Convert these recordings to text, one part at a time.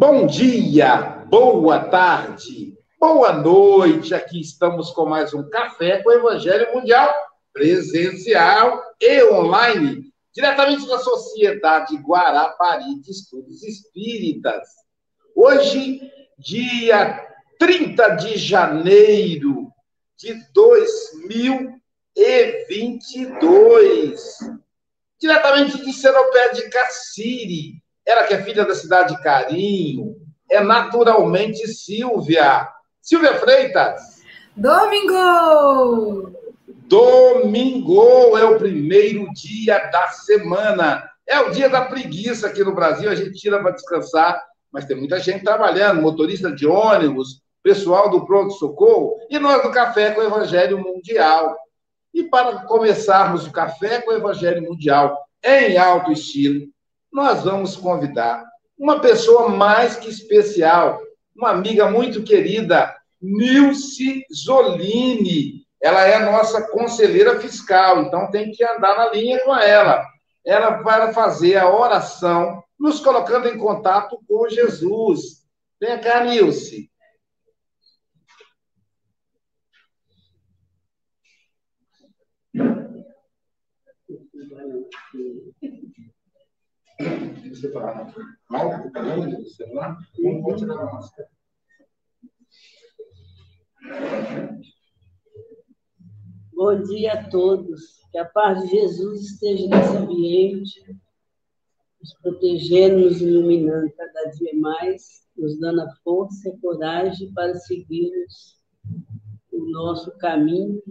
Bom dia, boa tarde, boa noite. Aqui estamos com mais um Café com o Evangelho Mundial, presencial e online, diretamente da Sociedade Guarapari de Estudos Espíritas. Hoje, dia 30 de janeiro de 2022, diretamente de Seropé de Cassiri, ela que é filha da cidade de Carinho, é naturalmente Silvia. Silvia Freitas. Domingo! Domingo é o primeiro dia da semana. É o dia da preguiça aqui no Brasil, a gente tira para descansar, mas tem muita gente trabalhando, motorista de ônibus, pessoal do pronto-socorro e nós do Café com o Evangelho Mundial. E para começarmos o Café com o Evangelho Mundial em alto estilo, nós vamos convidar uma pessoa mais que especial, uma amiga muito querida, Nilce Zolini. Ela é nossa conselheira fiscal, então tem que andar na linha com ela. Ela vai fazer a oração, nos colocando em contato com Jesus. Vem cá, Nilce. Celular, não vou tirar a máscara. Bom dia a todos. Que a paz de Jesus esteja nesse ambiente, nos protegendo, nos iluminando cada dia mais, nos dando a força e a coragem para seguirmos o nosso caminho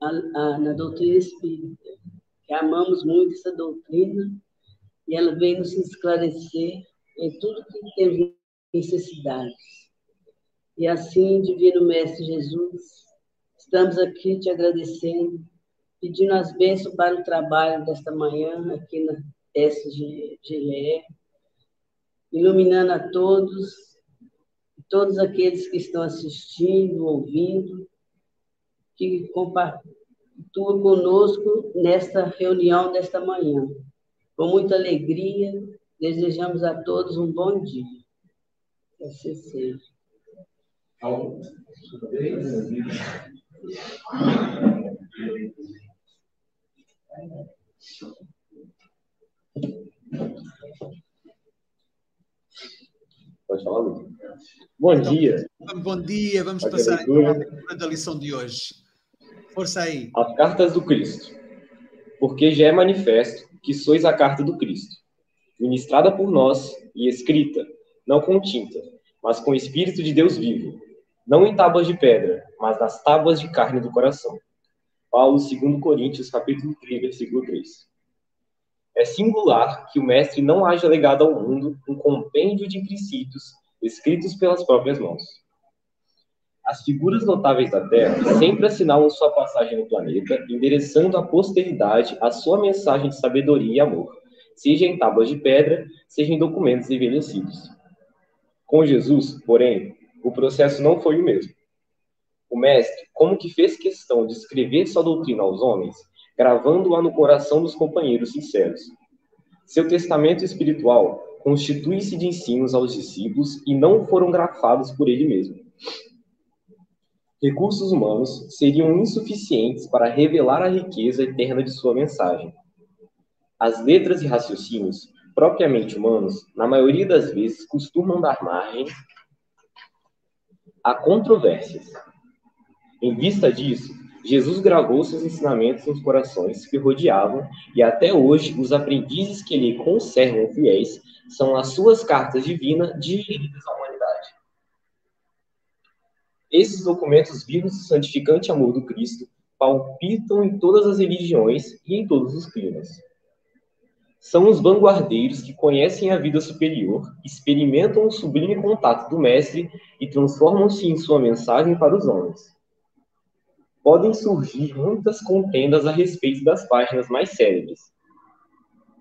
na doutrina espírita. Que amamos muito essa doutrina e ela vem nos esclarecer em tudo que temos necessidades. E assim, Divino Mestre Jesus, estamos aqui te agradecendo, pedindo as bênçãos para o trabalho desta manhã aqui na SGE, iluminando a todos, todos aqueles que estão assistindo, ouvindo, que compartilham conosco nesta reunião desta manhã. Com muita alegria, desejamos a todos um bom dia. Que assim seja. Pode falar, Luiz. Bom então, dia. Bom dia, vamos Pode passar a, a lição de hoje. Força aí. As cartas do Cristo. Porque já é manifesto que sois a carta do Cristo, ministrada por nós e escrita, não com tinta, mas com o Espírito de Deus vivo, não em tábuas de pedra, mas nas tábuas de carne do coração. Paulo, 2 Coríntios, capítulo 3, versículo 3. É singular que o mestre não haja legado ao mundo um compêndio de princípios escritos pelas próprias mãos. As figuras notáveis da Terra sempre assinalam sua passagem no planeta, endereçando à posteridade a sua mensagem de sabedoria e amor, seja em tábuas de pedra, seja em documentos envelhecidos. Com Jesus, porém, o processo não foi o mesmo. O mestre, como que fez questão de escrever sua doutrina aos homens, gravando-a no coração dos companheiros sinceros. Seu testamento espiritual constitui-se de ensinos aos discípulos e não foram grafados por ele mesmo recursos humanos seriam insuficientes para revelar a riqueza eterna de sua mensagem. As letras e raciocínios, propriamente humanos, na maioria das vezes costumam dar margem a controvérsias. Em vista disso, Jesus gravou seus ensinamentos nos corações que rodeavam e até hoje os aprendizes que lhe conservam fiéis são as suas cartas divinas dirigidas ao esses documentos vivos do santificante amor do Cristo palpitam em todas as religiões e em todos os climas. São os vanguardeiros que conhecem a vida superior, experimentam o sublime contato do Mestre e transformam-se em sua mensagem para os homens. Podem surgir muitas contendas a respeito das páginas mais célebres.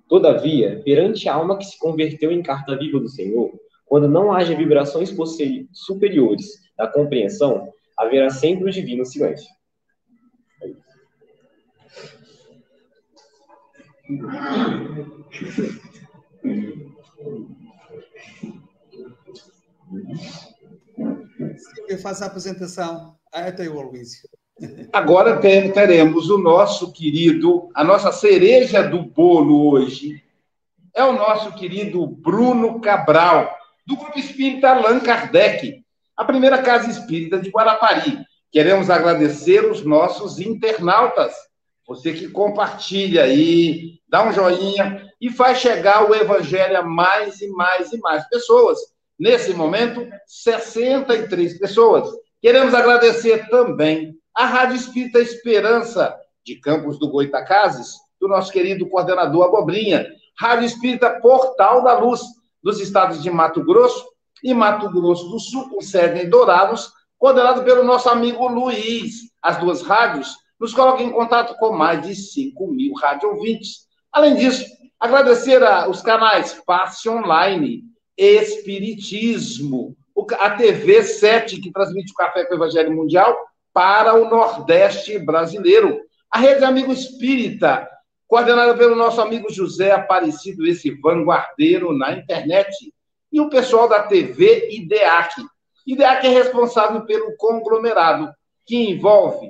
Todavia, perante a alma que se converteu em carta viva do Senhor, quando não haja vibrações superiores da compreensão, haverá sempre o divino silêncio. Eu faço a apresentação. Até o Aloysio. Agora teremos o nosso querido, a nossa cereja do bolo hoje é o nosso querido Bruno Cabral, do Grupo Espírita Allan Kardec, a primeira casa espírita de Guarapari. Queremos agradecer os nossos internautas, você que compartilha aí, dá um joinha e faz chegar o evangelho a mais e mais e mais pessoas. Nesse momento, 63 pessoas. Queremos agradecer também a Rádio Espírita Esperança, de Campos do Goitacazes, do nosso querido coordenador Abobrinha, Rádio Espírita Portal da Luz, dos estados de Mato Grosso e Mato Grosso do Sul, com sede Dourados, coordenado pelo nosso amigo Luiz. As duas rádios nos colocam em contato com mais de 5 mil rádio ouvintes. Além disso, agradecer aos canais Passe Online, Espiritismo, a TV 7, que transmite o Café com o Evangelho Mundial, para o Nordeste brasileiro. A Rede Amigo Espírita, coordenada pelo nosso amigo José Aparecido, esse vanguardeiro na internet. E o pessoal da TV IDEAC. IDEAC é responsável pelo conglomerado, que envolve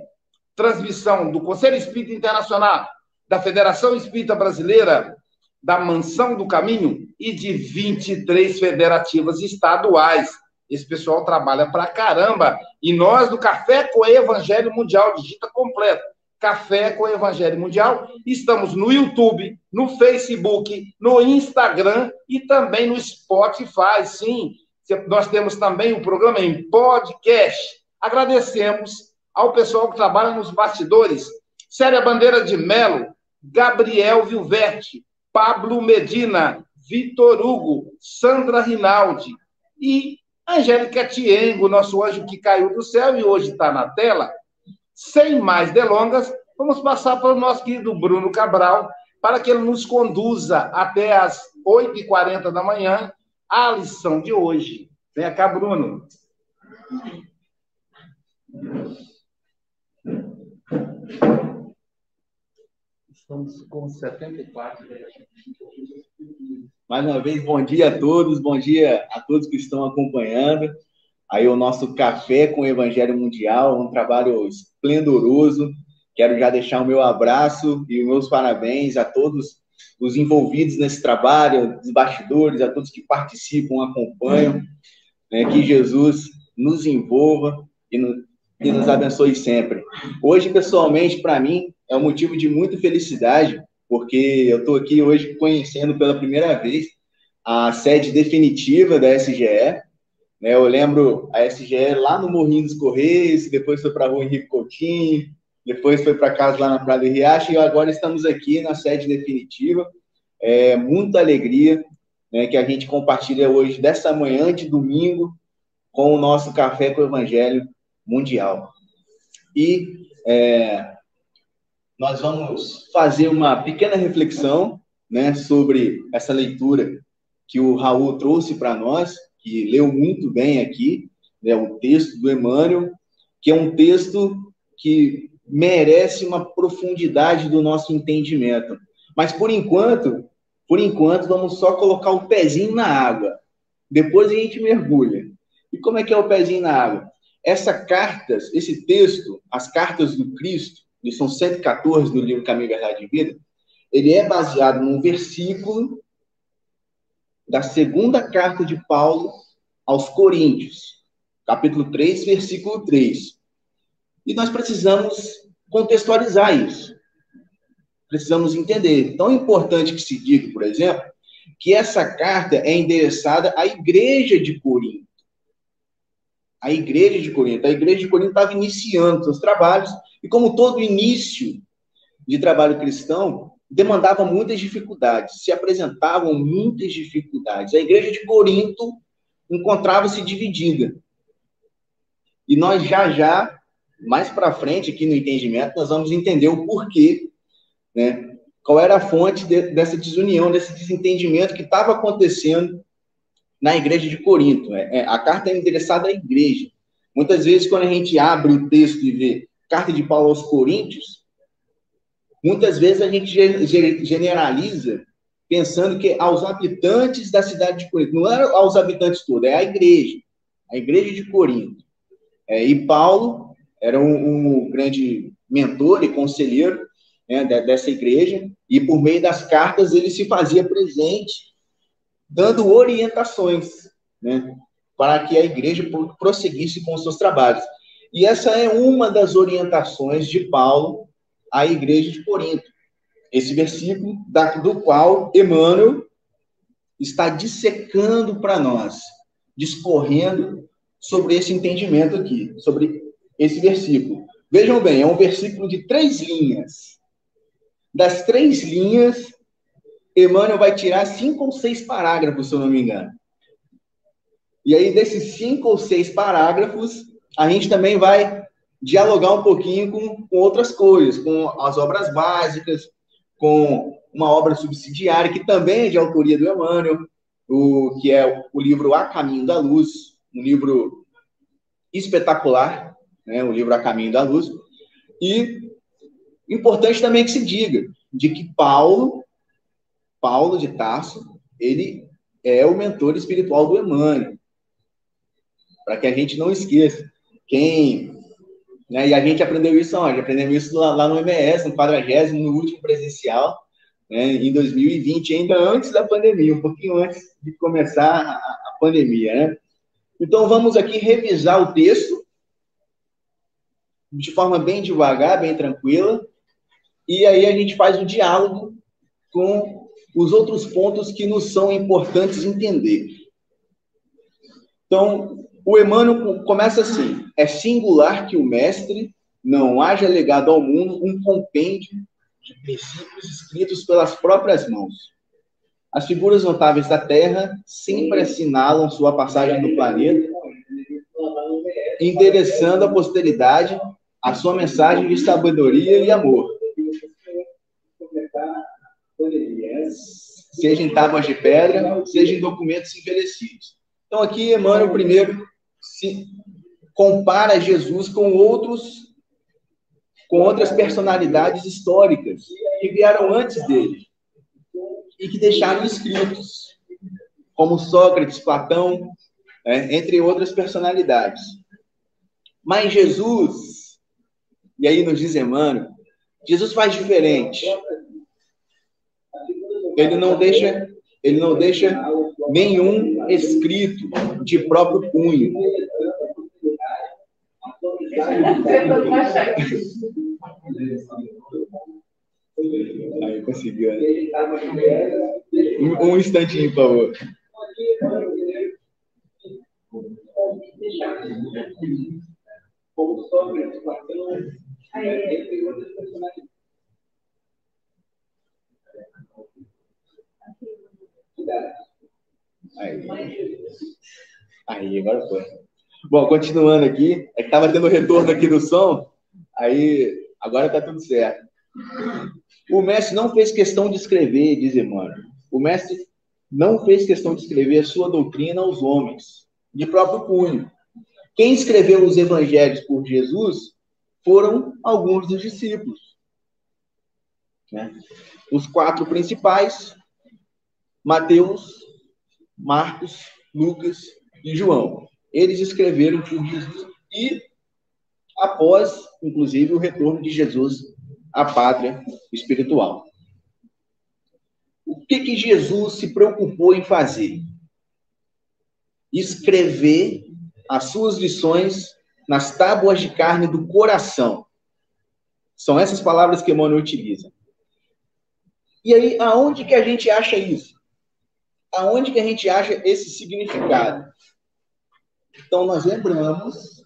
transmissão do Conselho Espírita Internacional, da Federação Espírita Brasileira, da Mansão do Caminho e de 23 federativas estaduais. Esse pessoal trabalha pra caramba. E nós, do Café com Evangelho Mundial, digita completo. Café com Evangelho Mundial. Estamos no YouTube, no Facebook, no Instagram e também no Spotify. Sim, nós temos também o um programa em podcast. Agradecemos ao pessoal que trabalha nos bastidores. Célia Bandeira de Melo, Gabriel Vilverte, Pablo Medina, Vitor Hugo, Sandra Rinaldi e Angélica Tiengo, nosso anjo que caiu do céu e hoje está na tela. Sem mais delongas, vamos passar para o nosso querido Bruno Cabral, para que ele nos conduza até as 8h40 da manhã a lição de hoje. Vem cá, Bruno. Estamos com 74. Mais uma vez, bom dia a todos, bom dia a todos que estão acompanhando. Aí o nosso Café com o Evangelho Mundial, um trabalho esplendoroso. Quero já deixar o meu abraço e os meus parabéns a todos os envolvidos nesse trabalho, os bastidores, a todos que participam, acompanham. Né, que Jesus nos envolva e, no, e nos abençoe sempre. Hoje, pessoalmente, para mim, é um motivo de muita felicidade, porque eu estou aqui hoje conhecendo pela primeira vez a sede definitiva da SGE. Né? Eu lembro a SGE lá no Morrinho dos Correios, depois foi para a Rua Henrique Coutinho, depois foi para casa lá na Praia do Riacho, e agora estamos aqui na sede definitiva. É muita alegria né, que a gente compartilha hoje, dessa manhã de domingo, com o nosso Café com o Evangelho Mundial. E é, nós vamos fazer uma pequena reflexão né, sobre essa leitura que o Raul trouxe para nós, que leu muito bem aqui, né, o texto do Emmanuel, que é um texto que merece uma profundidade do nosso entendimento. Mas por enquanto, por enquanto, vamos só colocar o pezinho na água. Depois a gente mergulha. E como é que é o pezinho na água? Essa cartas, esse texto, as cartas do Cristo, lição 114 do livro Caminho, Verdade e Vida, ele é baseado num versículo da segunda carta de Paulo aos Coríntios, capítulo 3, versículo 3. E nós precisamos contextualizar isso. Precisamos entender. Tão importante que se diga, por exemplo, que essa carta é endereçada à igreja de Corinto. A igreja de Corinto. A igreja de Corinto estava iniciando seus trabalhos e como todo início de trabalho cristão, demandava muitas dificuldades, se apresentavam muitas dificuldades. A igreja de Corinto encontrava-se dividida. E nós já já, mais para frente aqui no entendimento, nós vamos entender o porquê, né? Qual era a fonte de, dessa desunião, desse desentendimento que estava acontecendo na igreja de Corinto. É, é, a carta é endereçada à igreja. Muitas vezes, quando a gente abre o texto e vê carta de Paulo aos Coríntios, muitas vezes a gente generaliza pensando que aos habitantes da cidade de Corinto, não é aos habitantes todos, é a igreja. a igreja de Corinto. É, e Paulo era um, um, grande mentor e conselheiro né, dessa igreja, e por meio das cartas ele se fazia presente, dando orientações né, para que a igreja prosseguisse com os seus trabalhos. E essa é uma das orientações de Paulo à igreja de Corinto. Esse versículo, do qual Emmanuel está dissecando para nós, discorrendo sobre esse entendimento aqui, sobre esse versículo. Vejam bem, é um versículo de três linhas. Das três linhas, Emmanuel vai tirar cinco ou seis parágrafos, se eu não me engano. E aí, desses cinco ou seis parágrafos, a gente também vai dialogar um pouquinho com, com outras coisas, com as obras básicas, com uma obra subsidiária, que também é de autoria do Emmanuel, o, que é o livro A Caminho da Luz, um livro espetacular, né, o livro A Caminho da Luz. E importante também que se diga de que Paulo, Paulo de Tarso, ele é o mentor espiritual do Emmanuel. Para que a gente não esqueça. Quem. Né, e a gente aprendeu isso onde? Aprendemos isso lá, lá no MS, no 40, no último presencial né, em 2020, ainda antes da pandemia, um pouquinho antes de começar a, a pandemia. Né? Então, vamos aqui revisar o texto de forma bem devagar, bem tranquila, e aí a gente faz o diálogo com os outros pontos que nos são importantes entender. Então, o Emmanuel começa assim: é singular que o mestre não haja legado ao mundo um compêndio de princípios escritos pelas próprias mãos. As figuras notáveis da Terra sempre assinalam sua passagem no planeta, endereçando à posteridade a sua mensagem de sabedoria e amor. Seja em tábuas de pedra, seja em documentos envelhecidos. Então, aqui, Emmanuel primeiro se compara Jesus com outros com outras personalidades históricas que vieram antes dele e que deixaram escritos, como Sócrates, Platão, né, entre outras personalidades. Mas Jesus, e aí nos diz Emmanuel, Jesus faz diferente. Ele não deixa, ele não deixa nenhum escrito de próprio punho. Aí conseguiu. Né? Um, um instantinho, por favor. Como Sócrates, Platão, entre outras personalidades. Aí. Aí, agora foi. Bom, continuando aqui, é que estava tendo retorno aqui do som, aí agora está tudo certo. O mestre não fez questão de escrever, diz Emmanuel. O mestre não fez questão de escrever a sua doutrina aos homens, de próprio punho. Quem escreveu os evangelhos por Jesus foram alguns dos discípulos. Né? Os quatro principais, Mateus, Marcos, Lucas e João. Eles escreveram por Jesus e após, inclusive, o retorno de Jesus à pátria espiritual. O que, que Jesus se preocupou em fazer? Escrever as suas lições nas tábuas de carne do coração. São essas palavras que Emmanuel utiliza. E aí, aonde que a gente acha isso? Aonde que a gente acha esse significado? Então, nós lembramos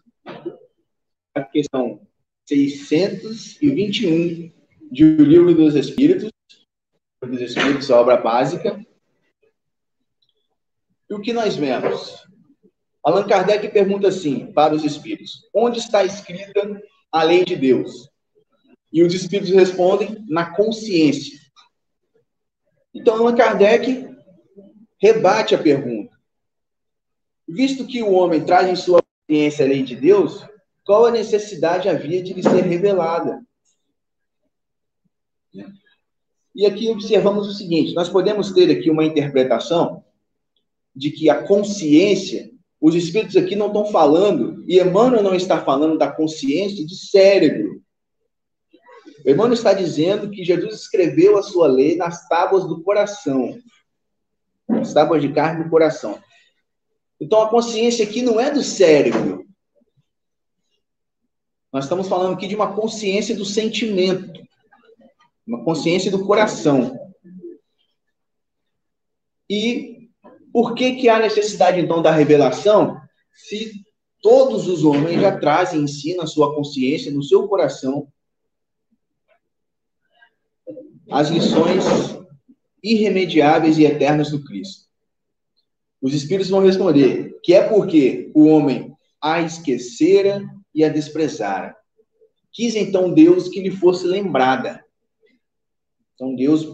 a questão 621 de O Livro dos Espíritos, dos Espíritos, a obra básica. E o que nós vemos? Allan Kardec pergunta assim para os espíritos: onde está escrita a lei de Deus? E os espíritos respondem: na consciência. Então, Allan Kardec rebate a pergunta. Visto que o homem traz em sua consciência a lei de Deus, qual a necessidade havia de lhe ser revelada? E aqui observamos o seguinte: nós podemos ter aqui uma interpretação de que a consciência, os espíritos aqui não estão falando, e Emmanuel não está falando da consciência de cérebro. Emmanuel está dizendo que Jesus escreveu a sua lei nas tábuas do coração. Tábuas de carne do coração. Então a consciência aqui não é do cérebro. Nós estamos falando aqui de uma consciência do sentimento. Uma consciência do coração. E por que, que há necessidade, então, da revelação, se todos os homens já trazem em si, na sua consciência, no seu coração, as lições irremediáveis e eternas do Cristo? Os Espíritos vão responder que é porque o homem a esquecera e a desprezara. Quis então Deus que lhe fosse lembrada. Então Deus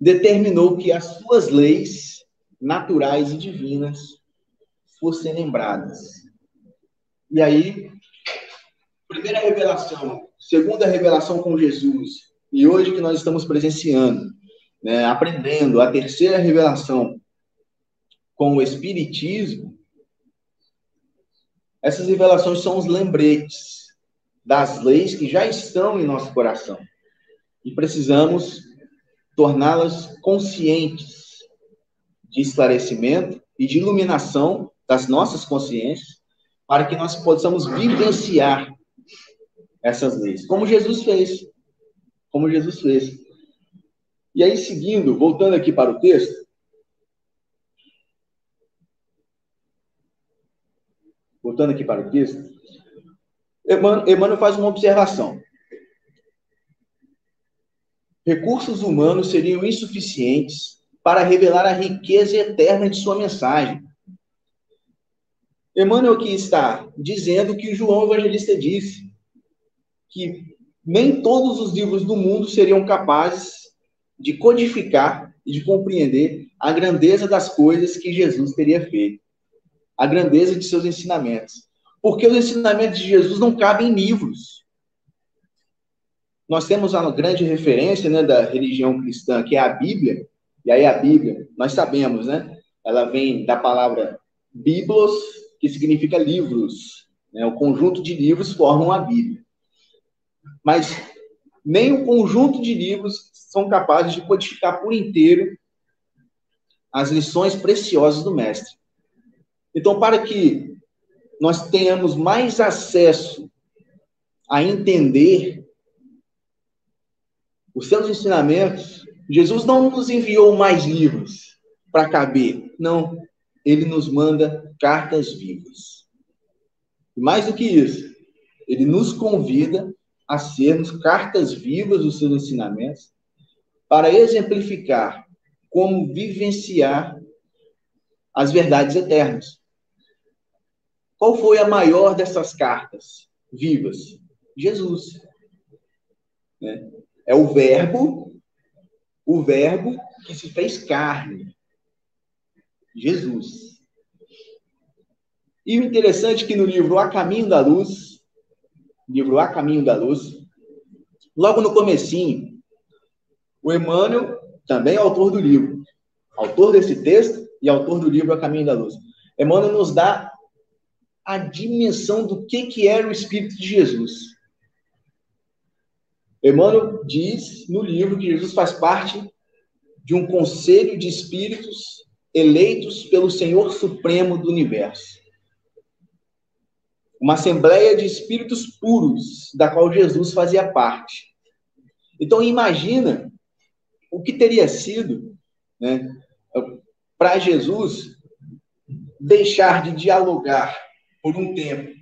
determinou que as suas leis naturais e divinas fossem lembradas. E aí, primeira revelação, segunda revelação com Jesus, e hoje que nós estamos presenciando, né, aprendendo a terceira revelação com o Espiritismo, essas revelações são os lembretes das leis que já estão em nosso coração. E precisamos torná-las conscientes de esclarecimento e de iluminação das nossas consciências, para que nós possamos vivenciar essas leis, como Jesus fez. Como Jesus fez. E aí, seguindo, voltando aqui para o texto. Voltando aqui para o texto. Emmanuel faz uma observação. Recursos humanos seriam insuficientes para revelar a riqueza eterna de sua mensagem. Emmanuel aqui está dizendo que João Evangelista disse que nem todos os livros do mundo seriam capazes de codificar e de compreender a grandeza das coisas que Jesus teria feito, a grandeza de seus ensinamentos. Porque os ensinamentos de Jesus não cabem em livros. Nós temos uma grande referência né, da religião cristã, que é a Bíblia, e aí a Bíblia, nós sabemos, né? Ela vem da palavra biblos, que significa livros. Né? O conjunto de livros formam a Bíblia. Mas nem o conjunto de livros são capazes de codificar por inteiro as lições preciosas do mestre. Então, para que nós tenhamos mais acesso a entender os seus ensinamentos, Jesus não nos enviou mais livros para caber. Não. Ele nos manda cartas vivas. E mais do que isso, ele nos convida a sermos cartas vivas dos seus ensinamentos para exemplificar como vivenciar as verdades eternas. Qual foi a maior dessas cartas vivas? Jesus. Né? É o Verbo o Verbo que se fez carne. Jesus. E o interessante é que no livro A Caminho da Luz, livro A Caminho da Luz, logo no comecinho, o Emmanuel, também autor do livro, autor desse texto e autor do livro A Caminho da Luz. Emmanuel nos dá a dimensão do que, que era o Espírito de Jesus. Emmanuel diz no livro que Jesus faz parte de um conselho de espíritos eleitos pelo Senhor Supremo do Universo. Uma assembleia de espíritos puros, da qual Jesus fazia parte. Então, imagina o que teria sido né, para Jesus deixar de dialogar por um tempo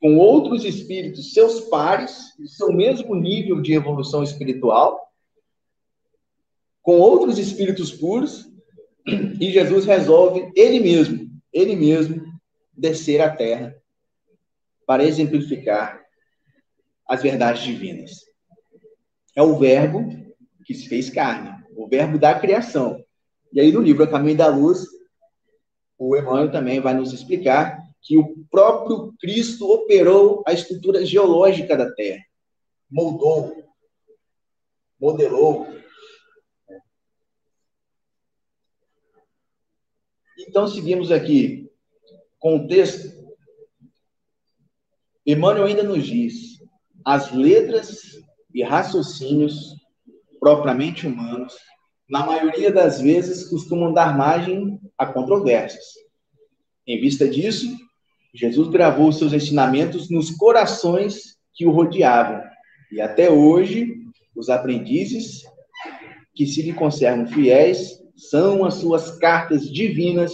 com outros espíritos, seus pares, seu mesmo nível de evolução espiritual, com outros espíritos puros, e Jesus resolve ele mesmo, ele mesmo, descer à terra para exemplificar as verdades divinas. É o verbo que se fez carne, o verbo da criação. E aí no livro A Caminho da Luz, o Emmanuel também vai nos explicar que o próprio Cristo operou a estrutura geológica da Terra, moldou, modelou. Então, seguimos aqui. contexto, Emmanuel ainda nos diz: as letras e raciocínios propriamente humanos, na maioria das vezes, costumam dar margem a controvérsias. Em vista disso, Jesus gravou seus ensinamentos nos corações que o rodeavam, e até hoje, os aprendizes que se lhe conservam fiéis são as suas cartas divinas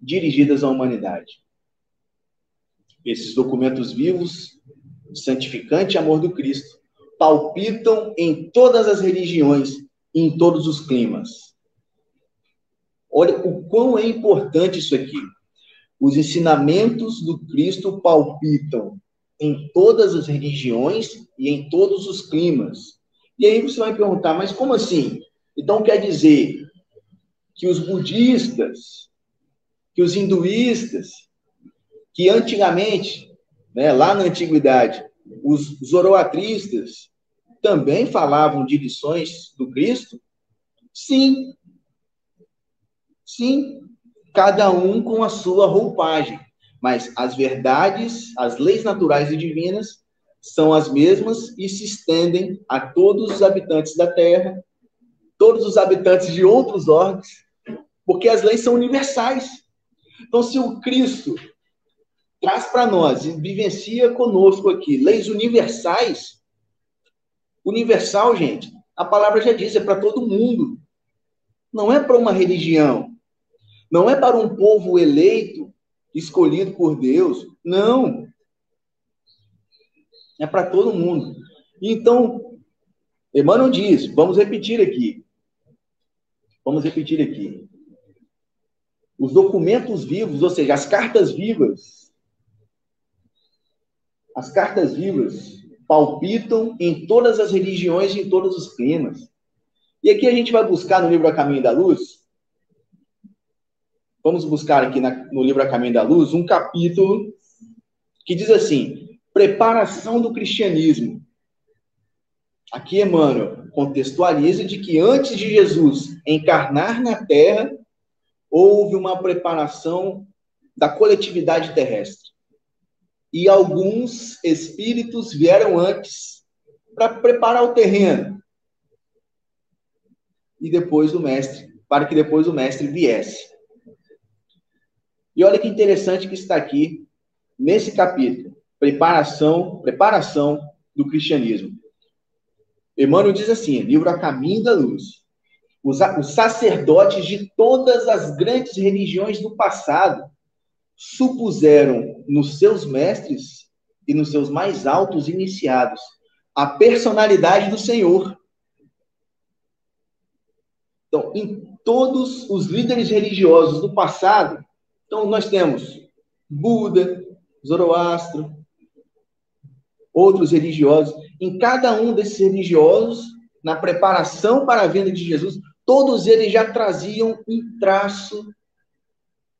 dirigidas à humanidade. Esses documentos vivos, santificante amor do Cristo, palpitam em todas as religiões e em todos os climas. Olha o quão é importante isso aqui. Os ensinamentos do Cristo palpitam em todas as religiões e em todos os climas. E aí você vai perguntar, mas como assim? Então quer dizer que os budistas, que os hinduístas, que antigamente, né, lá na antiguidade, os zoroatristas também falavam de lições do Cristo? Sim. Sim, cada um com a sua roupagem, mas as verdades, as leis naturais e divinas são as mesmas e se estendem a todos os habitantes da Terra, todos os habitantes de outros órgãos, porque as leis são universais. Então, se o Cristo traz para nós vivencia conosco aqui leis universais, universal, gente, a palavra já diz, é para todo mundo. Não é para uma religião. Não é para um povo eleito, escolhido por Deus. Não. É para todo mundo. Então, Emmanuel diz, vamos repetir aqui. Vamos repetir aqui. Os documentos vivos, ou seja, as cartas vivas, as cartas vivas palpitam em todas as religiões e em todos os climas. E aqui a gente vai buscar no livro A Caminho da Luz, vamos buscar aqui na, no livro A Caminho da Luz um capítulo que diz assim: preparação do cristianismo. Aqui Emmanuel contextualiza de que antes de Jesus encarnar na Terra, houve uma preparação da coletividade terrestre. E alguns espíritos vieram antes para preparar o terreno. E depois o mestre, para que depois o mestre viesse. E olha que interessante que está aqui nesse capítulo, preparação, preparação do cristianismo. Emmanuel diz assim, livro A Caminho da Luz. Os, os sacerdotes de todas as grandes religiões do passado supuseram nos seus mestres e nos seus mais altos iniciados a personalidade do Senhor. Então, em todos os líderes religiosos do passado, então, nós temos Buda, Zoroastro, outros religiosos. Em cada um desses religiosos, na preparação para a vinda de Jesus, todos eles já traziam um traço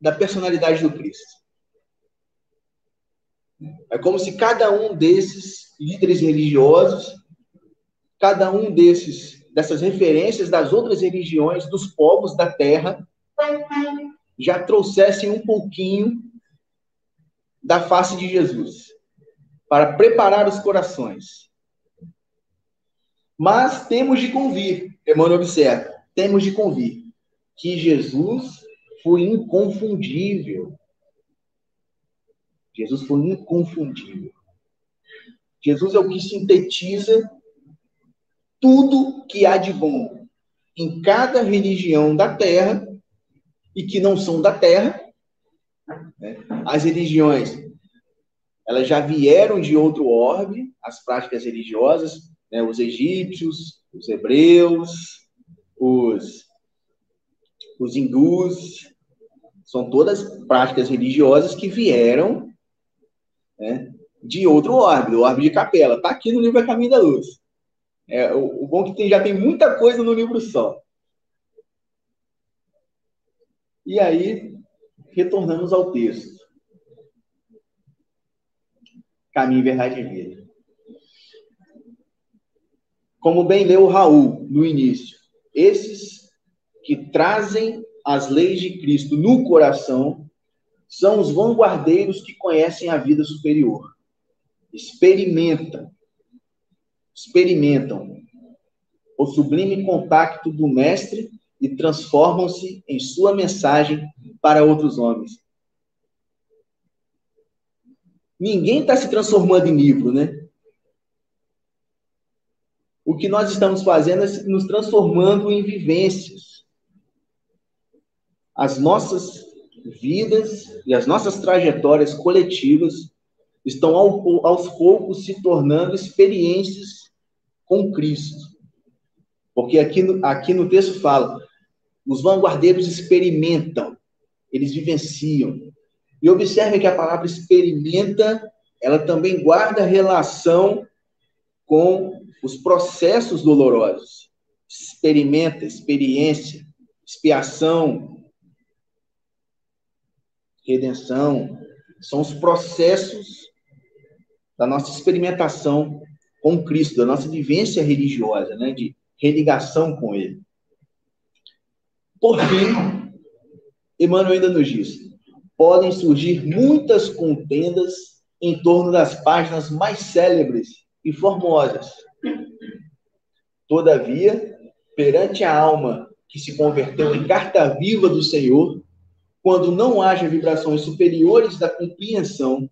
da personalidade do Cristo. É como se cada um desses líderes religiosos, cada um desses dessas referências das outras religiões, dos povos da terra, já trouxessem um pouquinho da face de Jesus, para preparar os corações. Mas temos de convir, Emmanuel observa, temos de convir que Jesus foi inconfundível. Jesus foi inconfundível. Jesus é o que sintetiza tudo que há de bom em cada religião da terra e que não são da terra. Né? As religiões, elas já vieram de outro orbe, as práticas religiosas, né? os egípcios, os hebreus, os, os hindus, são todas práticas religiosas que vieram né, de outro orbe, do orbe de capela. Está aqui no livro A Caminho da Luz. É, o, o bom é que tem, já tem muita coisa no livro só. E aí, retornamos ao texto. Caminho, verdade e vida. Como bem leu Raul no início, esses que trazem as leis de Cristo no coração são os vanguardeiros que conhecem a vida superior. Experimentam, experimentam o sublime contato do Mestre e transformam-se em sua mensagem para outros homens. Ninguém está se transformando em livro, né? O que nós estamos fazendo é nos transformando em vivências. As nossas vidas e as nossas trajetórias coletivas estão aos poucos se tornando experiências com Cristo. Porque aqui aqui no texto fala: os vanguardeiros experimentam, eles vivenciam. E observe que a palavra experimenta, ela também guarda relação com os processos dolorosos. Experimenta, experiência, expiação, redenção. São os processos da nossa experimentação com Cristo, da nossa vivência religiosa, né? de religação com Ele. Por fim, Emmanuel ainda nos diz: podem surgir muitas contendas em torno das páginas mais célebres e formosas. Todavia, perante a alma que se converteu em carta viva do Senhor, quando não haja vibrações superiores da compreensão,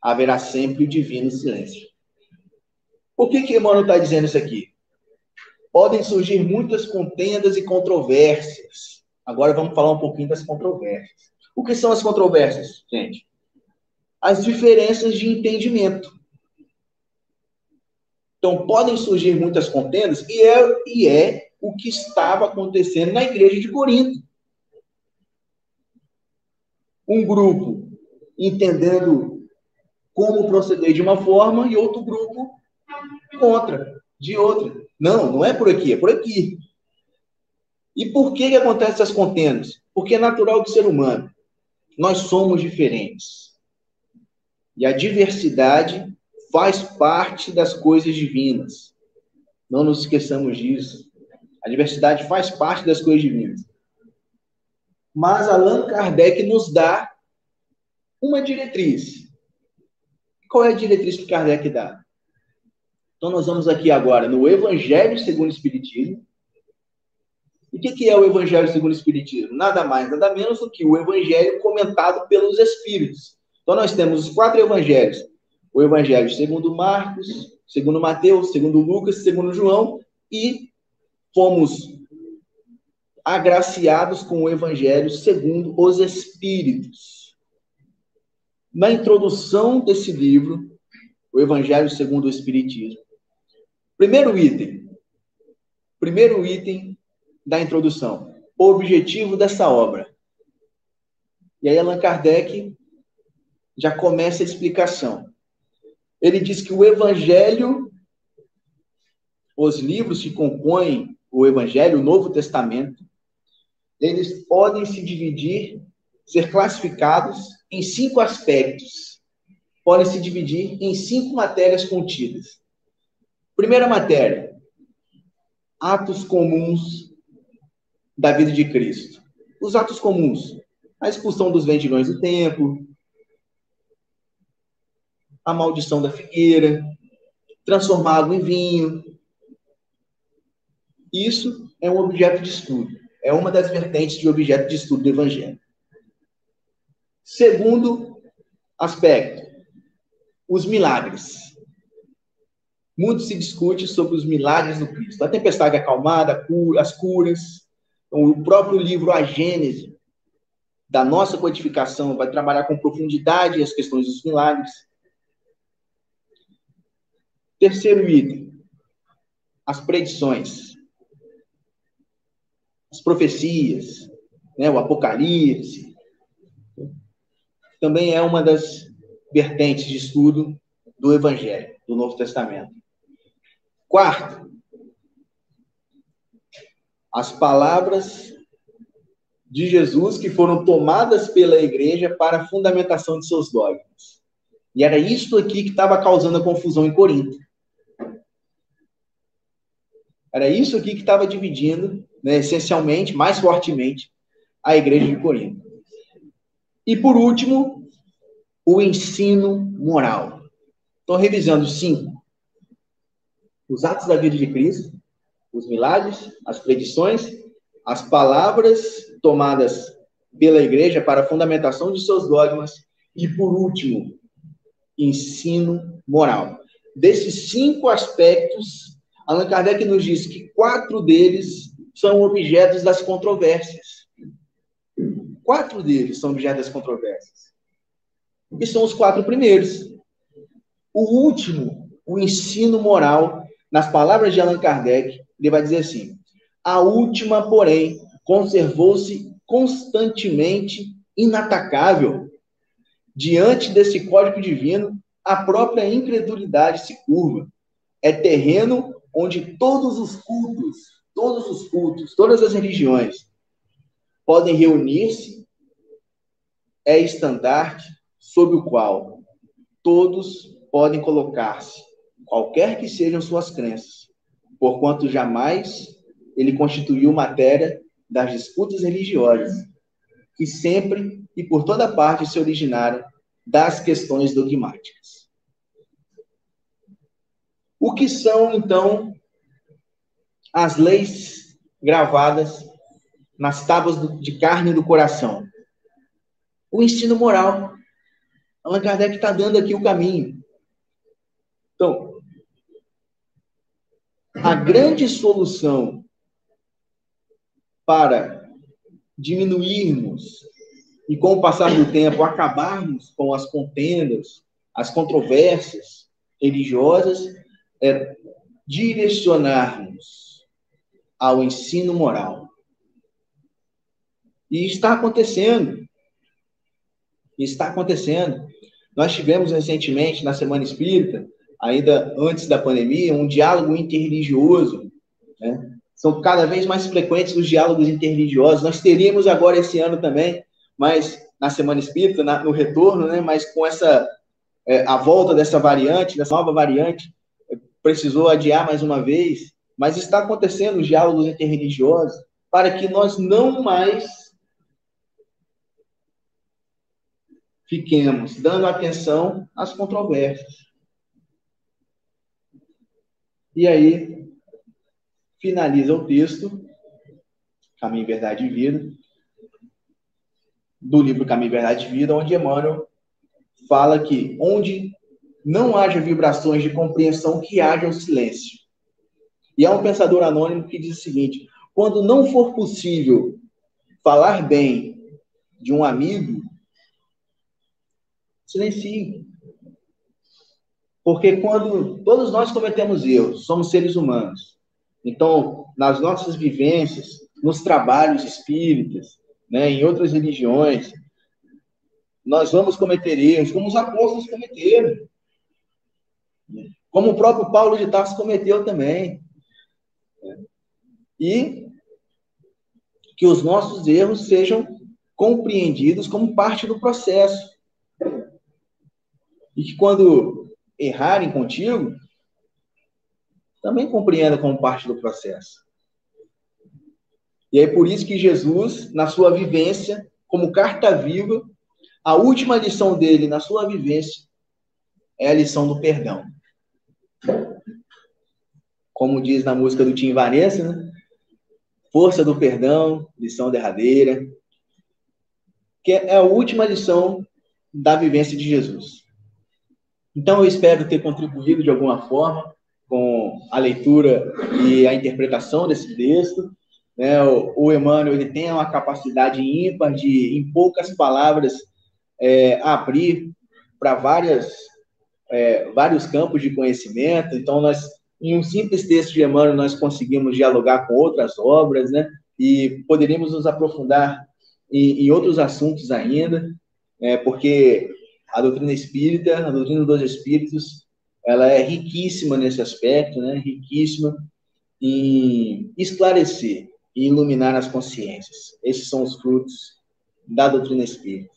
haverá sempre o divino silêncio. Por que que Emmanuel está dizendo isso aqui? podem surgir muitas contendas e controvérsias. Agora vamos falar um pouquinho das controvérsias. O que são as controvérsias, gente? As diferenças de entendimento. Então, podem surgir muitas contendas, e é, e é o que estava acontecendo na igreja de Corinto. Um grupo entendendo como proceder de uma forma e outro grupo contra, de outra. Não, não é por aqui, é por aqui. E por que, que acontecem essas contendas? Porque é natural do ser humano. Nós somos diferentes. E a diversidade faz parte das coisas divinas. Não nos esqueçamos disso. A diversidade faz parte das coisas divinas. Mas Allan Kardec nos dá uma diretriz. Qual é a diretriz que Kardec dá? Então, nós vamos aqui agora no Evangelho segundo o Espiritismo. E o que, que é o Evangelho segundo o Espiritismo? Nada mais, nada menos do que o Evangelho comentado pelos Espíritos. Então, nós temos os quatro Evangelhos: o Evangelho segundo Marcos, segundo Mateus, segundo Lucas, segundo João, e fomos agraciados com o Evangelho segundo os Espíritos. Na introdução desse livro, o Evangelho segundo o Espiritismo, Primeiro item. Primeiro item da introdução. O objetivo dessa obra. E aí Allan Kardec já começa a explicação. Ele diz que o Evangelho, os livros que compõem o Evangelho, o Novo Testamento, eles podem se dividir, ser classificados em cinco aspectos. Podem se dividir em cinco matérias contidas. Primeira matéria: atos comuns da vida de Cristo. Os atos comuns: a expulsão dos vendilhões do templo, a maldição da figueira, transformar água em vinho. Isso é um objeto de estudo. É uma das vertentes de objeto de estudo do Evangelho. Segundo aspecto, os milagres. Muito se discute sobre os milagres do Cristo. A tempestade acalmada, as curas. Então, o próprio livro A Gênese, da nossa codificação, vai trabalhar com profundidade as questões dos milagres. Terceiro item, as predições, as profecias, né, o Apocalipse. Também é uma das vertentes de estudo do Evangelho, do Novo Testamento. Quarto, as palavras de Jesus que foram tomadas pela igreja para a fundamentação de seus dogmas. E era isto aqui que estava causando a confusão em Corinto. Era isso aqui que estava dividindo, né, essencialmente, mais fortemente, a igreja de Corinto. E por último, o ensino moral. Estou revisando cinco. Os atos da vida de Cristo, os milagres, as predições, as palavras tomadas pela igreja para a fundamentação de seus dogmas e, por último, ensino moral. Desses cinco aspectos, Allan Kardec nos diz que quatro deles são objetos das controvérsias. Quatro deles são objetos das controvérsias. E são os quatro primeiros. O último, o ensino moral, nas palavras de Allan Kardec, ele vai dizer assim: a última, porém, conservou-se constantemente inatacável. Diante desse código divino, a própria incredulidade se curva. É terreno onde todos os cultos, todos os cultos, todas as religiões podem reunir-se, é estandarte sob o qual todos podem colocar-se, qualquer que sejam suas crenças, porquanto jamais ele constituiu matéria das disputas religiosas, que sempre e por toda parte se originaram das questões dogmáticas. O que são, então, as leis gravadas nas tábuas de carne do coração? O ensino moral. Allan Kardec está dando aqui o caminho. Então, a grande solução para diminuirmos e, com o passar do tempo, acabarmos com as contendas, as controvérsias religiosas, é direcionarmos ao ensino moral. E está acontecendo. Está acontecendo. Nós tivemos recentemente, na Semana Espírita, ainda antes da pandemia, um diálogo interreligioso. Né? São cada vez mais frequentes os diálogos interreligiosos. Nós teríamos agora esse ano também, mas na Semana Espírita, na, no retorno, né? mas com essa é, a volta dessa variante, dessa nova variante, precisou adiar mais uma vez, mas está acontecendo os diálogos interreligiosos para que nós não mais fiquemos dando atenção às controvérsias. E aí, finaliza o texto, Caminho, Verdade e Vida, do livro Caminho, Verdade e Vida, onde Emmanuel fala que onde não haja vibrações de compreensão, que haja o silêncio. E há um pensador anônimo que diz o seguinte: quando não for possível falar bem de um amigo, silencie. Porque quando todos nós cometemos erros, somos seres humanos. Então, nas nossas vivências, nos trabalhos espíritas, né, em outras religiões, nós vamos cometer erros, como os apóstolos cometeram. Como o próprio Paulo de Tarso cometeu também. E que os nossos erros sejam compreendidos como parte do processo. E que quando errarem contigo, também compreenda como parte do processo. E é por isso que Jesus, na sua vivência, como carta viva, a última lição dele na sua vivência é a lição do perdão. Como diz na música do Tim Vanessa, né? Força do perdão, lição derradeira, que é a última lição da vivência de Jesus. Então, eu espero ter contribuído de alguma forma com a leitura e a interpretação desse texto. Né? O, o Emmanuel ele tem uma capacidade ímpar de, em poucas palavras, é, abrir para várias é, vários campos de conhecimento. Então, nós, em um simples texto de Emmanuel, nós conseguimos dialogar com outras obras, né? E poderíamos nos aprofundar em, em outros assuntos ainda, é, porque a doutrina espírita, a doutrina dos espíritos, ela é riquíssima nesse aspecto, né? Riquíssima em esclarecer e iluminar as consciências. Esses são os frutos da doutrina espírita.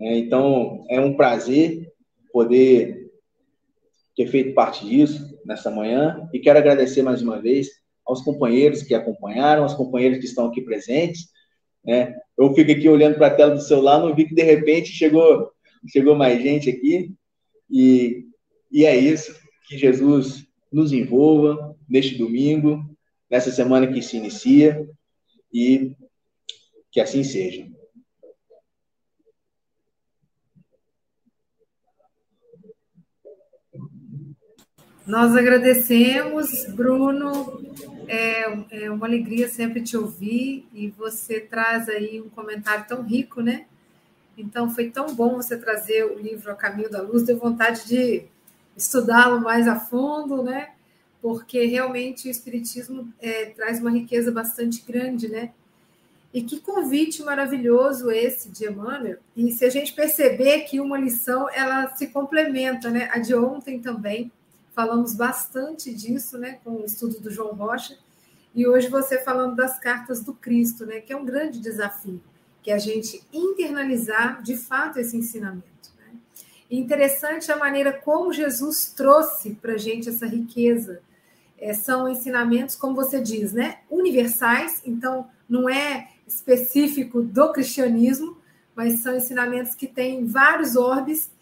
É, então, é um prazer poder ter feito parte disso nessa manhã e quero agradecer mais uma vez aos companheiros que acompanharam, aos companheiros que estão aqui presentes, né? eu fico aqui olhando para a tela do celular, não vi que de repente chegou, chegou mais gente aqui. E, e é isso. Que Jesus nos envolva neste domingo, nessa semana que se inicia, e que assim seja. Nós agradecemos, Bruno. É, é, uma alegria sempre te ouvir e você traz aí um comentário tão rico, né? Então foi tão bom você trazer o livro A Caminho da Luz, deu vontade de estudá-lo mais a fundo, né? Porque realmente o Espiritismo é, traz uma riqueza bastante grande, né? E que convite maravilhoso esse de Emmanuel. E se a gente perceber que uma lição ela se complementa, né? A de ontem também falamos bastante disso, né, com o estudo do João Rocha, e hoje você falando das cartas do Cristo, né, que é um grande desafio, que é a gente internalizar de fato esse ensinamento. Né? Interessante a maneira como Jesus trouxe para a gente essa riqueza. É, são ensinamentos, como você diz, né, universais, então não é específico do cristianismo, mas são ensinamentos que têm vários orbes,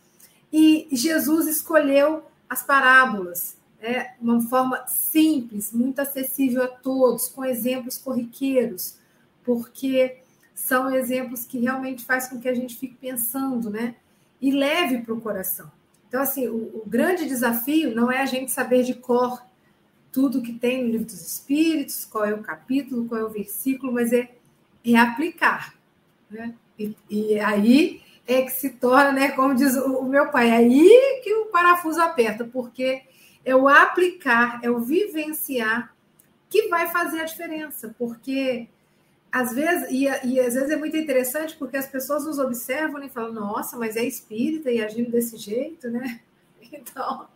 e Jesus escolheu as parábolas, é uma forma simples, muito acessível a todos, com exemplos corriqueiros, porque são exemplos que realmente faz com que a gente fique pensando, né? E leve para o coração. Então, assim, o, o, grande desafio não é a gente saber de cor tudo que tem no livro dos Espíritos, qual é o capítulo, qual é o versículo, mas é, é aplicar. Né? E, e aí é que se torna, né, como diz o, meu pai, é aí que o parafuso aperta, porque é o aplicar, é o vivenciar que vai fazer a diferença, porque às vezes, e, e às vezes é muito interessante porque as pessoas nos observam e falam, nossa, mas é espírita e agindo desse jeito, né? Então,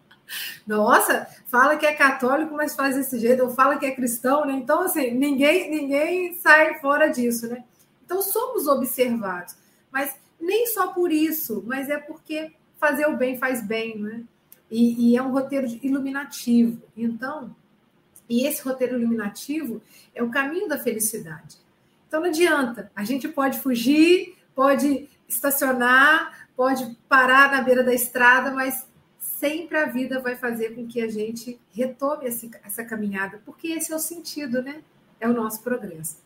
nossa, fala que é católico, mas faz desse jeito, ou fala que é cristão, né? Então, assim, ninguém, ninguém sai fora disso, né? Então, somos observados. Mas nem só por isso, mas é porque fazer o bem faz bem, né? E, e é um roteiro iluminativo. Então, e esse roteiro iluminativo é o caminho da felicidade. Então não adianta, a gente pode fugir, pode estacionar, pode parar na beira da estrada, mas sempre a vida vai fazer com que a gente retome essa caminhada, porque esse é o sentido, né? É o nosso progresso.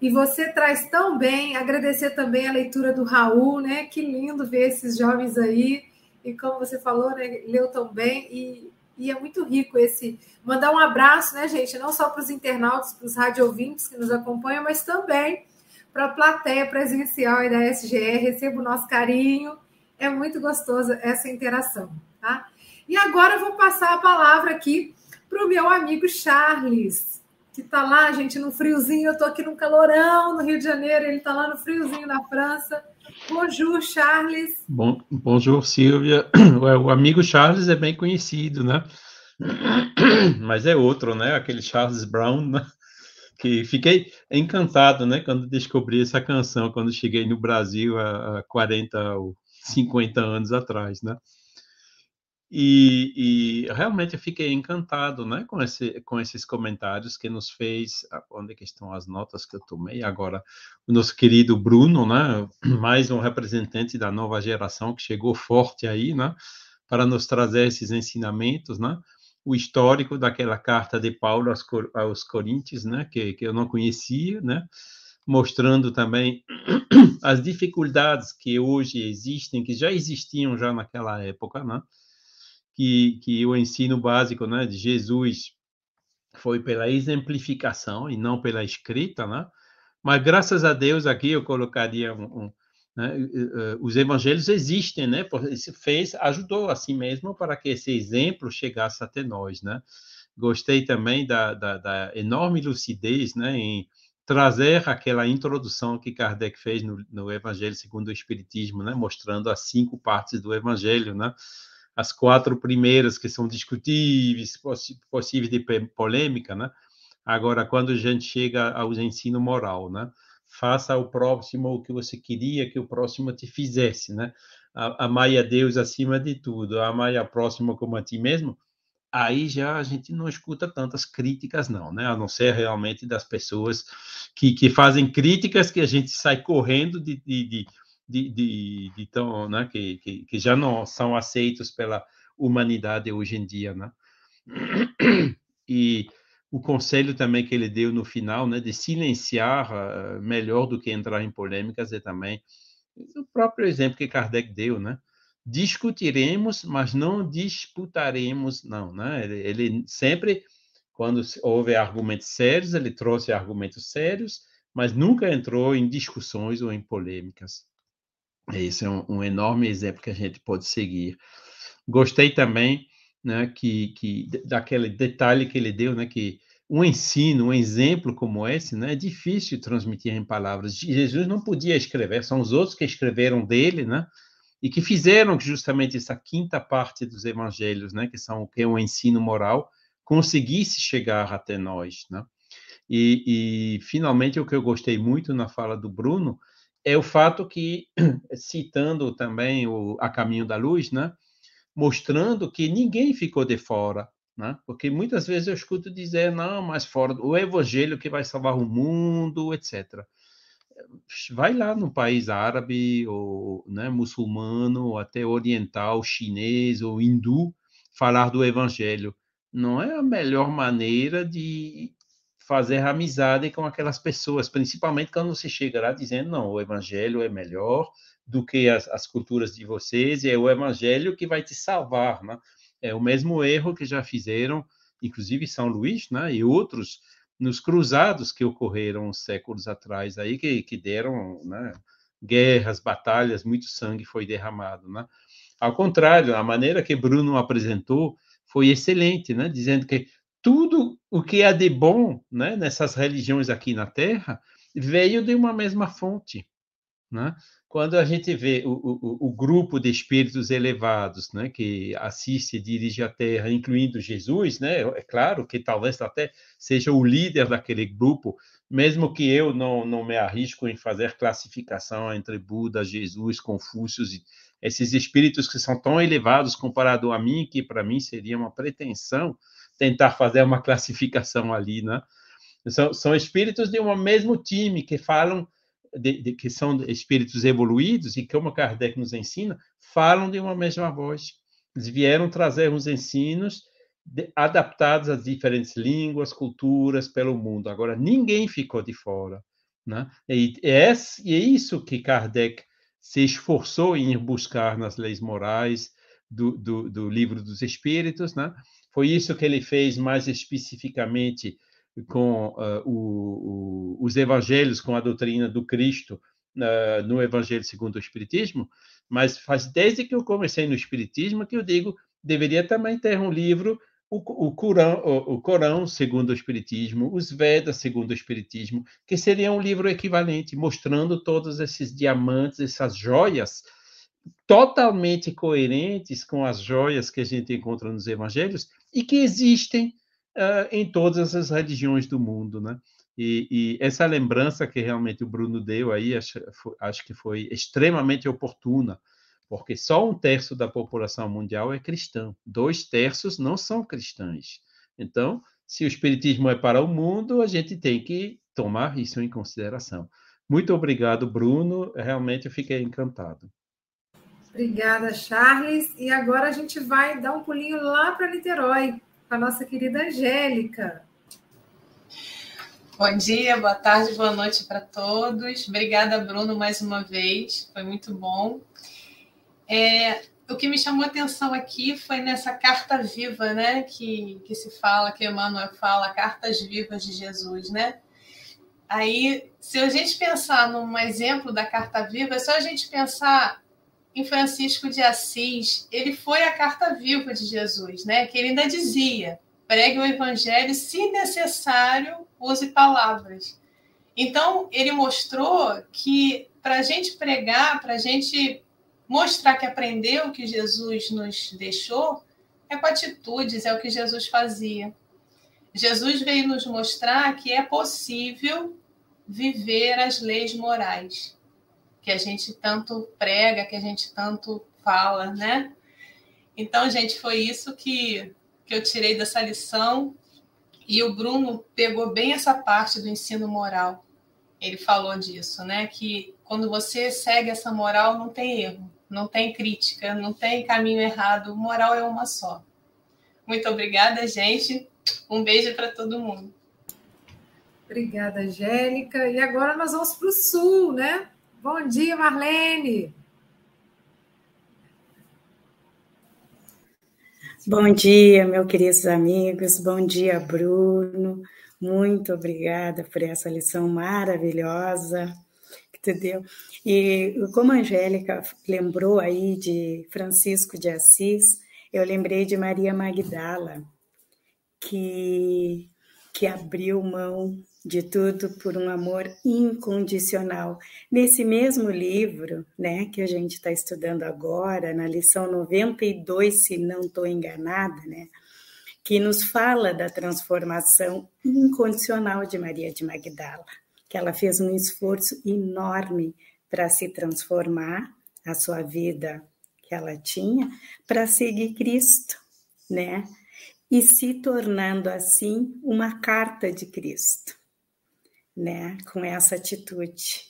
E você traz tão bem, agradecer também a leitura do Raul, né? Que lindo ver esses jovens aí. E como você falou, né? leu tão bem. E, e é muito rico esse. Mandar um abraço, né, gente? Não só para os internautas, para os rádio que nos acompanham, mas também para a plateia presencial aí da SGR. Receba o nosso carinho. É muito gostosa essa interação, tá? E agora eu vou passar a palavra aqui para o meu amigo Charles que está lá, gente, no friozinho. Eu estou aqui no calorão, no Rio de Janeiro, ele está lá no friozinho na França. Bonjour, Charles. Bom, bonjour, Silvia. O amigo Charles é bem conhecido, né? Mas é outro, né? Aquele Charles Brown, né? que fiquei encantado, né? Quando descobri essa canção, quando cheguei no Brasil há 40 ou 50 anos atrás, né? E, e, realmente eu fiquei encantado né, com, esse, com esses comentários que nos fez. Onde é que estão as notas que eu tomei agora? O nosso querido Bruno, né, mais um representante da nova geração que chegou forte aí, né, para nos trazer esses ensinamentos, né? O histórico daquela carta de Paulo aos, aos Coríntios, né, que, que eu não conhecia, né? mostrando também as dificuldades que hoje existem, que já existiam já naquela época, né? Que, que o ensino básico né, de Jesus foi pela exemplificação e não pela escrita, né? Mas graças a Deus aqui eu colocaria um, um né, os evangelhos existem, né? Fez, ajudou assim mesmo para que esse exemplo chegasse até nós, né? Gostei também da, da, da enorme lucidez, né? Em trazer aquela introdução que Kardec fez no, no Evangelho segundo o Espiritismo, né? Mostrando as cinco partes do Evangelho, né? As quatro primeiras que são discutíveis, possíveis de polêmica, né? Agora, quando a gente chega ao ensino moral, né? Faça ao próximo o que você queria que o próximo te fizesse, né? Amai a Deus acima de tudo, amai a próximo como a ti mesmo. aí já a gente não escuta tantas críticas, não, né? A não ser realmente das pessoas que, que fazem críticas que a gente sai correndo de, de, de, de, de, de tão, né? Que, que, que já não são aceitos pela humanidade hoje em dia, né? E o conselho também que ele deu no final, né, de silenciar uh, melhor do que entrar em polêmicas, é também o próprio exemplo que Kardec deu, né? discutiremos, mas não disputaremos, não, né? Ele, ele, sempre, quando houve argumentos sérios, ele trouxe argumentos sérios, mas nunca entrou em discussões ou em polêmicas. Esse é um, um enorme exemplo que a gente pode seguir. Gostei também, né, que, que daquele detalhe que ele deu, né, que um ensino, um exemplo como esse, né, é difícil transmitir em palavras. Jesus não podia escrever, são os outros que escreveram dele, né? e que fizeram justamente essa quinta parte dos evangelhos, né, que são que é o ensino moral, conseguisse chegar até nós, né? E, e finalmente o que eu gostei muito na fala do Bruno é o fato que citando também o A Caminho da Luz, né, mostrando que ninguém ficou de fora, né? Porque muitas vezes eu escuto dizer não, mas fora o evangelho que vai salvar o mundo, etc vai lá no país árabe ou né, muçulmano, ou até oriental, chinês ou hindu, falar do evangelho. Não é a melhor maneira de fazer amizade com aquelas pessoas, principalmente quando você chega lá dizendo, não, o evangelho é melhor do que as, as culturas de vocês, e é o evangelho que vai te salvar, né? É o mesmo erro que já fizeram, inclusive São Luís, né, e outros nos cruzados que ocorreram séculos atrás aí que, que deram né, guerras, batalhas, muito sangue foi derramado, né? Ao contrário, a maneira que Bruno apresentou foi excelente, né? Dizendo que tudo o que há de bom, né, nessas religiões aqui na Terra veio de uma mesma fonte, né? quando a gente vê o, o, o, grupo de espíritos elevados, né, que assiste e dirige a Terra, incluindo Jesus, né, é claro que talvez até seja o líder daquele grupo, mesmo que eu não, não me arrisco em fazer classificação entre Buda, Jesus, Confúcio, esses espíritos que são tão elevados comparado a mim, que para mim seria uma pretensão tentar fazer uma classificação ali, né? São, são espíritos de um mesmo time que falam de, de, que são espíritos evoluídos e como Kardec nos ensina, falam de uma mesma voz. Eles vieram trazer uns ensinos de, adaptados às diferentes línguas, culturas pelo mundo. Agora, ninguém ficou de fora. Né? E, é, e é isso que Kardec se esforçou em buscar nas leis morais do, do, do livro dos Espíritos. Né? Foi isso que ele fez mais especificamente com uh, o, o, os evangelhos, com a doutrina do Cristo uh, no Evangelho segundo o Espiritismo, mas faz desde que eu comecei no Espiritismo que eu digo deveria também ter um livro o, o, Corão, o, o Corão segundo o Espiritismo, os Vedas segundo o Espiritismo, que seria um livro equivalente, mostrando todos esses diamantes, essas joias totalmente coerentes com as joias que a gente encontra nos Evangelhos e que existem uh, em todas as religiões do mundo, né? E, e, essa lembrança que realmente o Bruno deu aí, acho, acho, que foi extremamente oportuna, porque só um terço da população mundial é cristã, dois terços não são cristãos. Então, se o Espiritismo é para o mundo, a gente tem que tomar isso em consideração. Muito obrigado, Bruno. Realmente eu fiquei encantado. Obrigada, Charles. E agora a gente vai dar um pulinho lá para Niterói, com a nossa querida Angélica. Bom dia, boa tarde, boa noite para todos. Obrigada, Bruno, mais uma vez. Foi muito bom. É, o que me chamou a atenção aqui foi nessa carta viva, né? Que, que se fala, que Emmanuel fala, cartas vivas de Jesus, né? Aí, se a gente pensar num exemplo da carta viva, é só a gente pensar em Francisco de Assis, ele foi a carta viva de Jesus, né? Que ele ainda dizia: pregue o evangelho, se necessário, use palavras. Então, ele mostrou que para a gente pregar, para a gente mostrar que aprendeu o que Jesus nos deixou, é com atitudes, é o que Jesus fazia. Jesus veio nos mostrar que é possível viver as leis morais que a gente tanto prega, que a gente tanto fala, né? Então, gente, foi isso que que eu tirei dessa lição. E o Bruno pegou bem essa parte do ensino moral. Ele falou disso, né? Que quando você segue essa moral, não tem erro, não tem crítica, não tem caminho errado. Moral é uma só. Muito obrigada, gente. Um beijo para todo mundo. Obrigada, Angélica. E agora nós vamos para o sul, né? Bom dia, Marlene. Bom dia, meus queridos amigos. Bom dia, Bruno. Muito obrigada por essa lição maravilhosa que tu deu. E como a Angélica lembrou aí de Francisco de Assis, eu lembrei de Maria Magdala, que, que abriu mão de tudo por um amor incondicional. Nesse mesmo livro, né, que a gente está estudando agora, na lição 92, se não estou enganada, né, que nos fala da transformação incondicional de Maria de Magdala, que ela fez um esforço enorme para se transformar, a sua vida que ela tinha, para seguir Cristo, né? E se tornando assim uma carta de Cristo né, com essa atitude.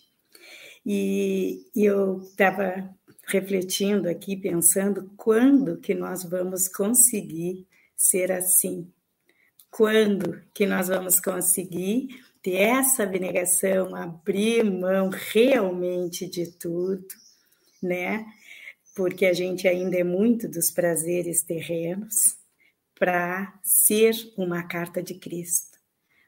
E, eu estava refletindo aqui, pensando quando que nós vamos conseguir ser assim? Quando que nós vamos conseguir ter essa abnegação, abrir mão realmente de tudo, né? Porque a gente ainda é muito dos prazeres terrenos para ser uma carta de Cristo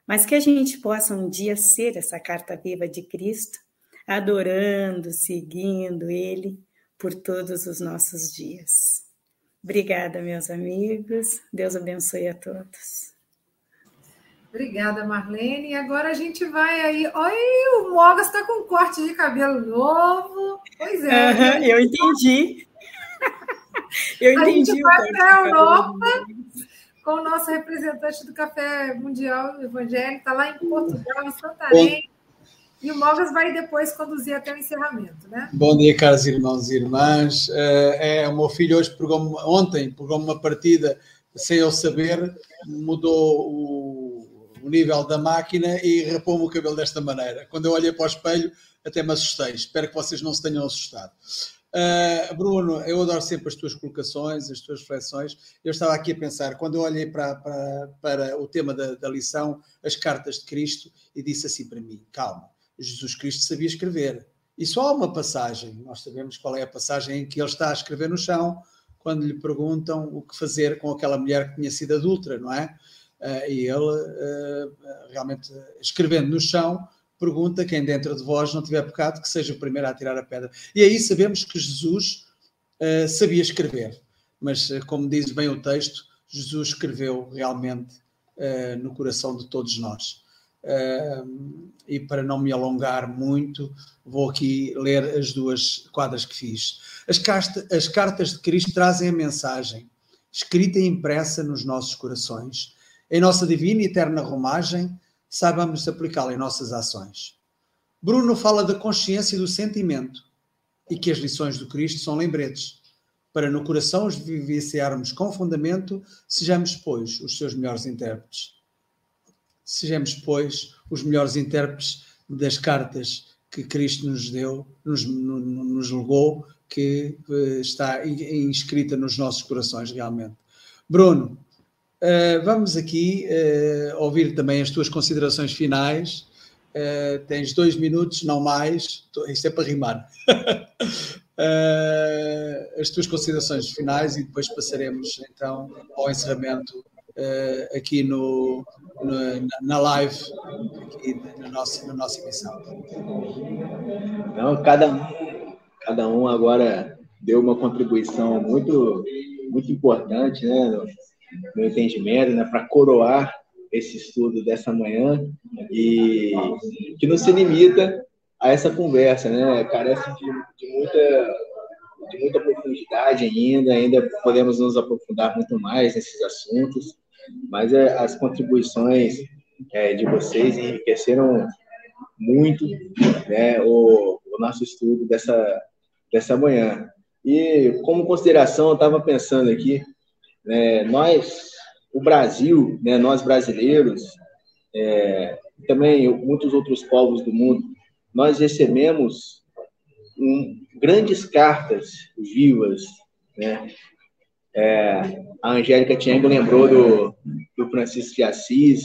mas que a gente possa um dia ser essa carta viva de Cristo, adorando, seguindo Ele por todos os nossos dias. Obrigada, meus amigos. Deus abençoe a todos. Obrigada, Marlene. E agora a gente vai aí. Oi, o Mogas está com um corte de cabelo novo. Pois é. Uhum, eu entendi. eu entendi. A gente vai para a Europa com o nosso representante do Café Mundial Evangélico, está lá em Portugal, em Santarém. E o Mogas vai depois conduzir até o encerramento, né? Bom dia, caros irmãos e irmãs. Eh, é, o meu filho hoje pegou ontem pegou uma partida sem eu saber, mudou o, o nível da máquina e rapou-me o cabelo desta maneira. Quando eu olhei para o espelho, até me assustei. Espero que vocês não se tenham assustado. Uh, Bruno, eu adoro sempre as tuas colocações, as tuas reflexões. Eu estava aqui a pensar, quando eu olhei para, para, para o tema da, da, lição, as cartas de Cristo, e disse assim para mim: calma, Jesus Cristo sabia escrever. E só há uma passagem, nós sabemos qual é a passagem em que ele está a escrever no chão, quando lhe perguntam o que fazer com aquela mulher que tinha sido adulta, não é? Uh, e ele, uh, realmente, escrevendo no chão, pergunta: quem dentro de vós não tiver pecado, que seja o primeiro a tirar a pedra. E aí sabemos que Jesus uh, sabia escrever, mas, uh, como diz bem o texto, Jesus escreveu realmente uh, no coração de todos nós. e para não me alongar muito, vou aqui ler as duas quadras que fiz. As, casta, as cartas de Cristo trazem a mensagem, escrita e impressa nos nossos corações. Em nossa divina e eterna romagem, saibamos aplicá-la em nossas ações. Bruno fala da consciência e do sentimento e que as lições do Cristo são lembretes, para no coração os vivenciarmos com fundamento, sejamos, pois, os seus melhores intérpretes. Sejamos, pois, os melhores intérpretes das cartas que Cristo nos deu, nos, nos legou, que eh, está inscrita nos nossos corações realmente. Bruno, Uh, vamos aqui uh, ouvir também as tuas considerações finais. Uh, tens dois minutos, não mais. Isto é para rimar. as tuas considerações finais e depois passaremos então ao encerramento aqui no, no, na live, aqui na nossa, na nossa emissão. Não, cada um, cada um agora deu uma contribuição muito, muito importante, né? Meu entendimento, né, para coroar esse estudo dessa manhã e que não se limita a essa conversa, né? Carece de, de muita de muita profundidade ainda, ainda podemos nos aprofundar muito mais nesses assuntos, mas é, as contribuições é, de vocês enriqueceram muito né, o, o nosso estudo dessa, dessa manhã. E como consideração, eu estava pensando aqui, é, nós, o Brasil, né, nós brasileiros, é, também muitos outros povos do mundo, nós recebemos um, grandes cartas vivas, né? É, a Angélica Tiengo lembrou do, do Francisco de Assis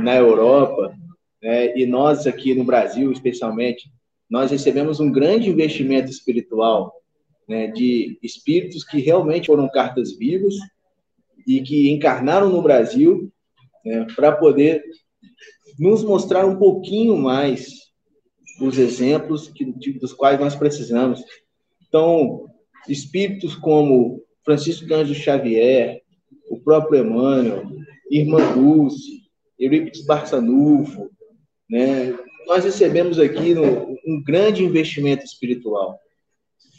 na Europa, né? e nós aqui no Brasil, especialmente, nós recebemos um grande investimento espiritual né? de espíritos que realmente foram cartas vivas e que encarnaram no Brasil né? para poder nos mostrar um pouquinho mais os exemplos que, dos quais nós precisamos. Então, espíritos como Francisco Anjos Xavier, o próprio Emmanuel, Irmã Dulce, Eurípides Barçanufo, né? nós recebemos aqui no, um grande investimento espiritual.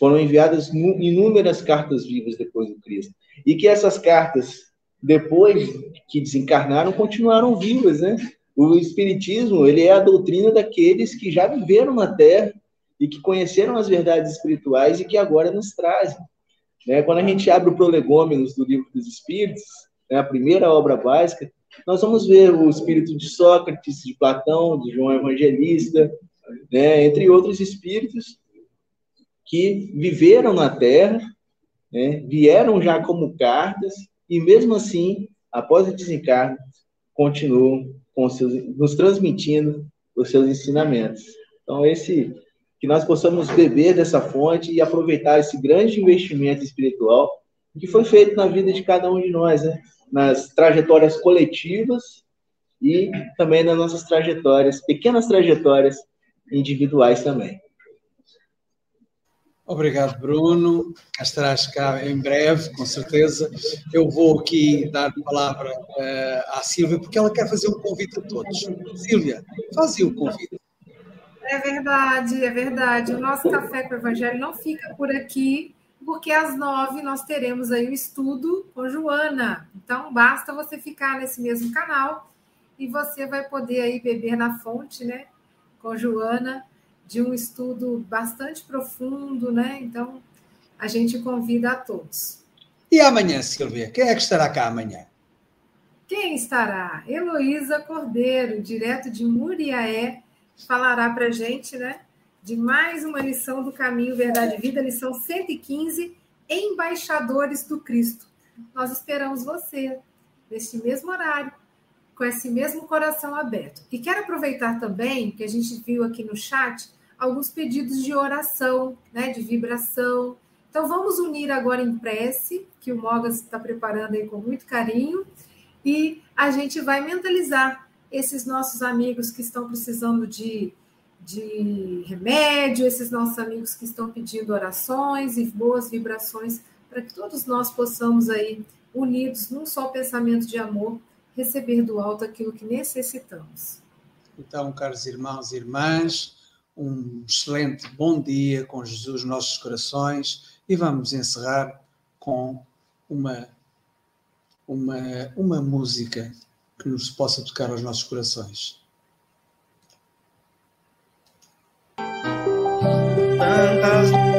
Foram enviadas inúmeras cartas vivas depois do Cristo. E que essas cartas, depois que desencarnaram, continuaram vivas, né? O Espiritismo, ele é a doutrina daqueles que já viveram na Terra e que conheceram as verdades espirituais e que agora nos trazem. Né? Quando a gente abre o Prolegômenos do Livro dos Espíritos, né, a primeira obra básica, nós vamos ver o espírito de Sócrates, de Platão, de João Evangelista, né, entre outros espíritos que viveram na Terra, né, vieram já como cartas, e mesmo assim, após o desencarne, continuam seus, nos transmitindo os seus ensinamentos. Então, esse que nós possamos beber dessa fonte e aproveitar esse grande investimento espiritual que foi feito na vida de cada um de nós, né? nas trajetórias coletivas e também nas nossas trajetórias, pequenas trajetórias individuais também. Obrigado, Bruno. Estarás cá em breve, com certeza. Eu vou aqui dar a palavra uh, à Silvia, porque ela quer fazer um convite a todos. Silvia, faz o convite. É verdade, é verdade. O nosso Café com o Evangelho não fica por aqui, porque às nove nós teremos aí o estudo com Joana. Então, basta você ficar nesse mesmo canal e você vai poder aí beber na fonte, né, com Joana de um estudo bastante profundo, né? Então, a gente convida a todos. E amanhã, Silvia? Quem é que estará cá amanhã? Quem estará? Heloísa Cordeiro, direto de Muriaé, falará para a gente, né? De mais uma lição do Caminho Verdade e Vida, lição 115, Embaixadores do Cristo. Nós esperamos você neste mesmo horário, com esse mesmo coração aberto. E quero aproveitar também que a gente viu aqui no chat alguns pedidos de oração, né, de vibração. Então vamos unir agora em prece, que o Mogas está preparando aí com muito carinho, e a gente vai mentalizar esses nossos amigos que estão precisando de, de remédio, esses nossos amigos que estão pedindo orações e boas vibrações, para que todos nós possamos aí, unidos num só pensamento de amor, receber do alto aquilo que necessitamos. Então, caros irmãos e irmãs, um excelente bom dia com Jesus nossos corações e vamos encerrar com uma uma uma música que nos possa tocar aos nossos corações. Tantas